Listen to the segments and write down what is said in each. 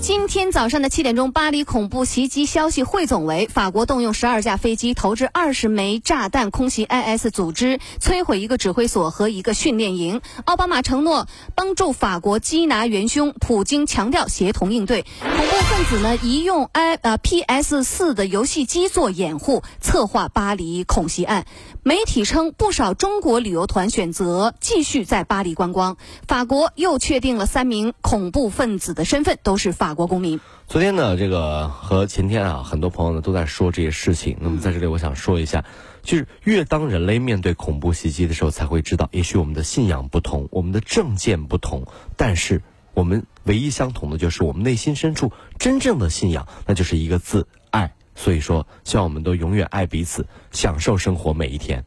今天早上的七点钟，巴黎恐怖袭击消息汇总为：法国动用十二架飞机投掷二十枚炸弹空袭 IS 组织，摧毁一个指挥所和一个训练营。奥巴马承诺帮助法国缉拿元凶，普京强调协同应对。恐怖分子呢，一用 i 呃 PS 四的游戏机做掩护，策划巴黎恐袭案。媒体称，不少中国旅游团选择继续在巴黎观光。法国又确定了三名恐怖分子的身份，都是法国公民。昨天呢，这个和前天啊，很多朋友呢都在说这些事情。那么在这里，我想说一下，就是越当人类面对恐怖袭击的时候，才会知道，也许我们的信仰不同，我们的政见不同，但是我们唯一相同的就是我们内心深处真正的信仰，那就是一个字——爱。所以说，希望我们都永远爱彼此，享受生活每一天。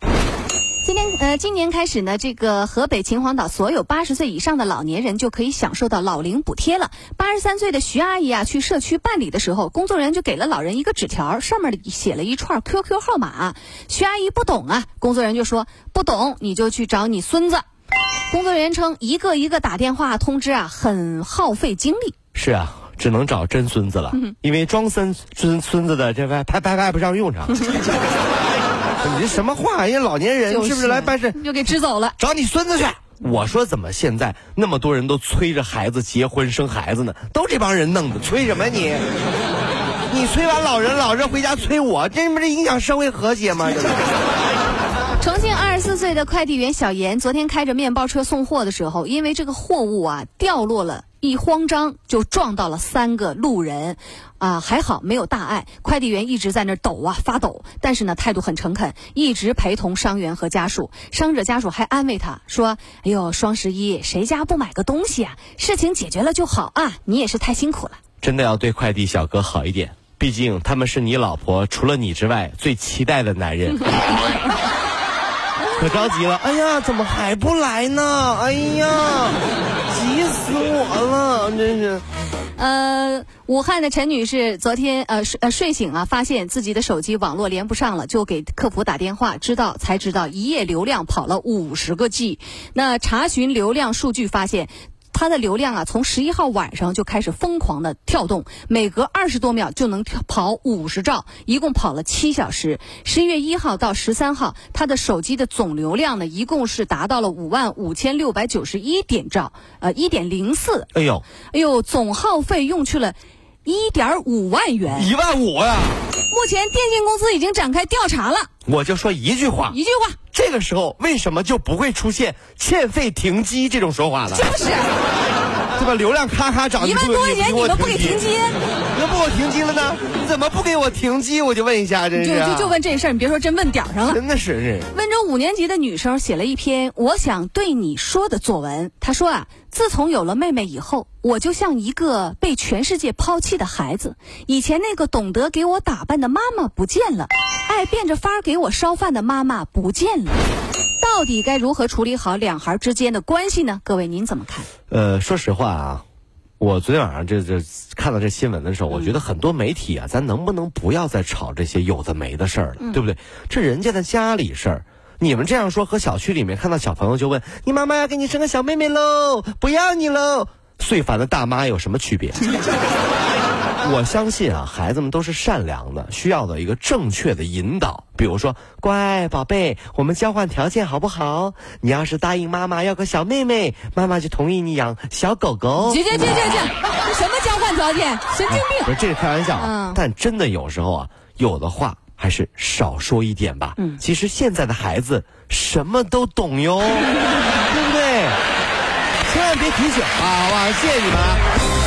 今天呃，今年开始呢，这个河北秦皇岛所有八十岁以上的老年人就可以享受到老龄补贴了。八十三岁的徐阿姨啊，去社区办理的时候，工作人员就给了老人一个纸条，上面写了一串 QQ 号码。徐阿姨不懂啊，工作人员就说不懂你就去找你孙子。工作人员称，一个一个打电话通知啊，很耗费精力。是啊。只能找真孙子了，因为装孙孙孙子的这外派派派不上用场。你这什么话？人家老年人是不是来办事又给支走了？找你孙子去！我说怎么现在那么多人都催着孩子结婚生孩子呢？都这帮人弄的，催什么你？你催完老人，老人回家催我，这不是影响社会和谐吗？重庆二十四岁的快递员小严，昨天开着面包车送货的时候，因为这个货物啊掉落了。一慌张就撞到了三个路人，啊，还好没有大碍。快递员一直在那抖啊发抖，但是呢态度很诚恳，一直陪同伤员和家属。伤者家属还安慰他说：“哎呦，双十一谁家不买个东西啊？事情解决了就好啊，你也是太辛苦了。”真的要对快递小哥好一点，毕竟他们是你老婆除了你之外最期待的男人。可着急了，哎呀，怎么还不来呢？哎呀！急死我了，真是。呃，武汉的陈女士昨天呃睡呃睡醒啊，发现自己的手机网络连不上了，就给客服打电话，知道才知道一夜流量跑了五十个 G。那查询流量数据发现。它的流量啊，从十一号晚上就开始疯狂的跳动，每隔二十多秒就能跑五十兆，一共跑了七小时。十一月一号到十三号，它的手机的总流量呢，一共是达到了五万五千六百九十一点兆，呃，一点零四。哎呦，哎呦，总耗费用去了。一点五万元，一万五呀！目前电信公司已经展开调查了。我就说一句话，一句话，这个时候为什么就不会出现欠费停机这种说法了？就是，对吧？流量咔咔涨，一万多块钱你们不给停机，我停机了呢？你怎么不给我停机？我就问一下，真是就就就问这事儿，你别说真问点上了，真的是。温州五年级的女生写了一篇我想对你说的作文，她说啊。自从有了妹妹以后，我就像一个被全世界抛弃的孩子。以前那个懂得给我打扮的妈妈不见了，爱变着法儿给我烧饭的妈妈不见了。到底该如何处理好两孩之间的关系呢？各位您怎么看？呃，说实话啊，我昨天晚上这这看到这新闻的时候，我觉得很多媒体啊，咱能不能不要再炒这些有的没的事儿了，对不对？这人家的家里事儿。你们这样说，和小区里面看到小朋友就问：“你妈妈要给你生个小妹妹喽，不要你喽？”最烦的大妈有什么区别？我相信啊，孩子们都是善良的，需要的一个正确的引导。比如说，乖宝贝，我们交换条件好不好？你要是答应妈妈要个小妹妹，妈妈就同意你养小狗狗。姐姐姐姐姐，这 什么交换条件？神经病！不是，这是开玩笑。嗯。但真的有时候啊，有的话。还是少说一点吧。嗯，其实现在的孩子什么都懂哟，对不对？千万别提醒啊，好吧？谢谢你们。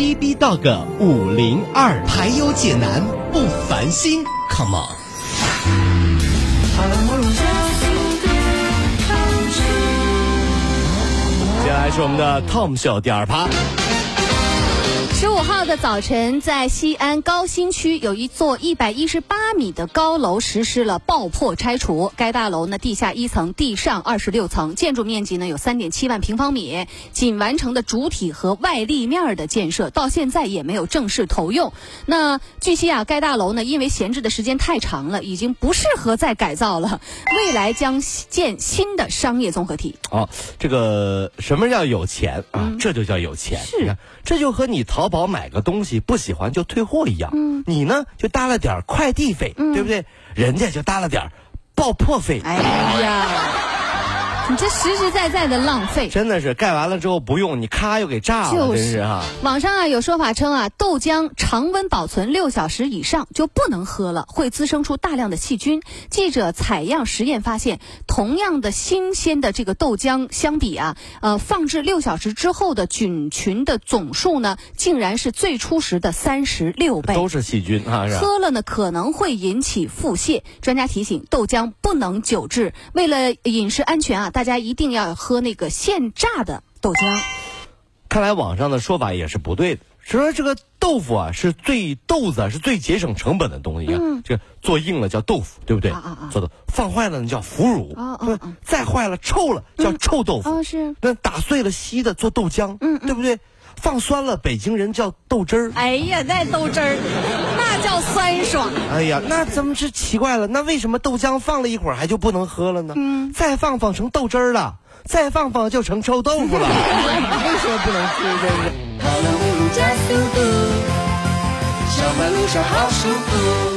B B Dog 五零二，排忧解难不烦心，Come on。接下来是我们的 Tom 秀第二趴。十五号的早晨，在西安高新区有一座一百一十八米的高楼实施了爆破拆除。该大楼呢，地下一层，地上二十六层，建筑面积呢有三点七万平方米，仅完成的主体和外立面的建设，到现在也没有正式投用。那据悉啊，该大楼呢因为闲置的时间太长了，已经不适合再改造了，未来将建新的商业综合体。哦，这个什么叫有钱啊？这就叫有钱。是你看，这就和你淘宝买个东西不喜欢就退货一样。嗯，你呢就搭了点快递费，对不对？人家就搭了点爆破费。哎呀，你这实实在在的浪费。真的是盖完了之后不用，你咔又给炸了，就是真是哈。网上啊有说法称啊，豆浆常温保存六小时以上就不能喝了，会滋生出大量的细菌。记者采样实验发现，同样的新鲜的这个豆浆相比啊，呃，放置六小时之后的菌群的总数呢，竟然是最初时的三十六倍。都是细菌啊？喝了呢可能会引起腹泻。专家提醒，豆浆不能久置，为了饮食安全啊，大家一定要喝那个现榨的豆浆。看来网上的说法也是不对的，说这个豆腐啊是最豆子啊是最节省成本的东西。你看，这个做硬了叫豆腐，对不对？嗯啊啊啊做的放坏了呢叫腐乳，再坏了臭了叫臭豆腐。哦是那打碎了稀的做豆浆，嗯对不对？放酸了，北京人叫豆汁儿。哎呀，那豆汁儿，那叫酸爽。哎呀，那怎么是奇怪了？那为什么豆浆放了一会儿还就不能喝了呢？嗯，再放放成豆汁儿了，再放放就成臭豆腐了。为什么不能吃？这是。跑了五路加速度，上班路上好舒服。